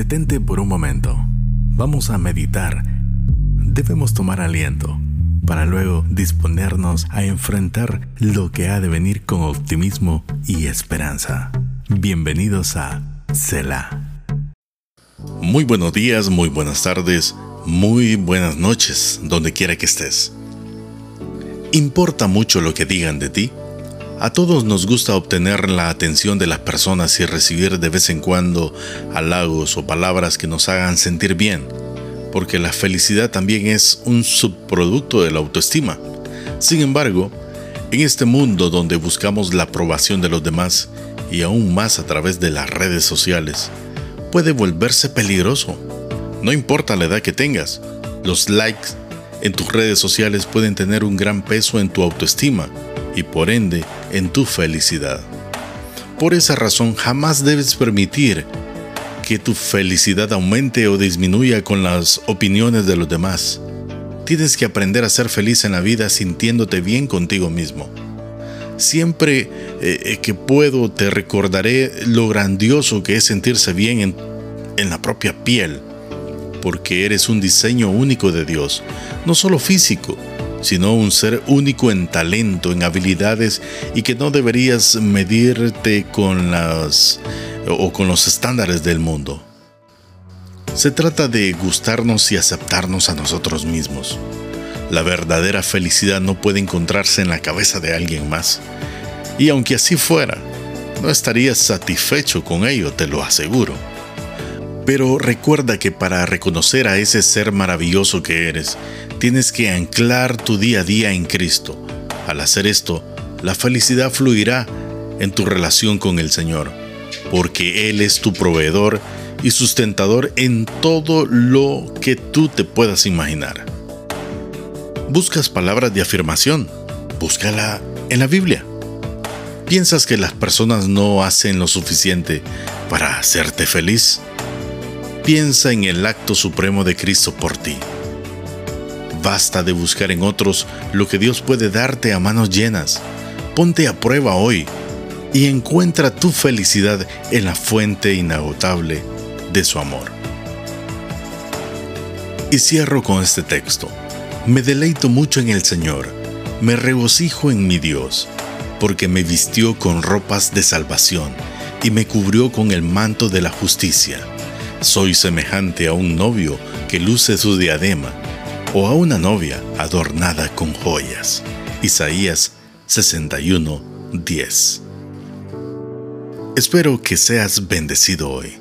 Detente por un momento. Vamos a meditar. Debemos tomar aliento para luego disponernos a enfrentar lo que ha de venir con optimismo y esperanza. Bienvenidos a Selah. Muy buenos días, muy buenas tardes, muy buenas noches, donde quiera que estés. ¿Importa mucho lo que digan de ti? A todos nos gusta obtener la atención de las personas y recibir de vez en cuando halagos o palabras que nos hagan sentir bien, porque la felicidad también es un subproducto de la autoestima. Sin embargo, en este mundo donde buscamos la aprobación de los demás y aún más a través de las redes sociales, puede volverse peligroso. No importa la edad que tengas, los likes en tus redes sociales pueden tener un gran peso en tu autoestima y por ende en tu felicidad. Por esa razón jamás debes permitir que tu felicidad aumente o disminuya con las opiniones de los demás. Tienes que aprender a ser feliz en la vida sintiéndote bien contigo mismo. Siempre eh, eh, que puedo te recordaré lo grandioso que es sentirse bien en, en la propia piel, porque eres un diseño único de Dios, no solo físico, sino un ser único en talento, en habilidades y que no deberías medirte con las o con los estándares del mundo. Se trata de gustarnos y aceptarnos a nosotros mismos. La verdadera felicidad no puede encontrarse en la cabeza de alguien más. Y aunque así fuera, no estarías satisfecho con ello, te lo aseguro. Pero recuerda que para reconocer a ese ser maravilloso que eres, tienes que anclar tu día a día en Cristo. Al hacer esto, la felicidad fluirá en tu relación con el Señor, porque Él es tu proveedor y sustentador en todo lo que tú te puedas imaginar. ¿Buscas palabras de afirmación? Búscala en la Biblia. ¿Piensas que las personas no hacen lo suficiente para hacerte feliz? Piensa en el acto supremo de Cristo por ti. Basta de buscar en otros lo que Dios puede darte a manos llenas. Ponte a prueba hoy y encuentra tu felicidad en la fuente inagotable de su amor. Y cierro con este texto. Me deleito mucho en el Señor, me regocijo en mi Dios, porque me vistió con ropas de salvación y me cubrió con el manto de la justicia. Soy semejante a un novio que luce su diadema o a una novia adornada con joyas. Isaías 61, 10. Espero que seas bendecido hoy.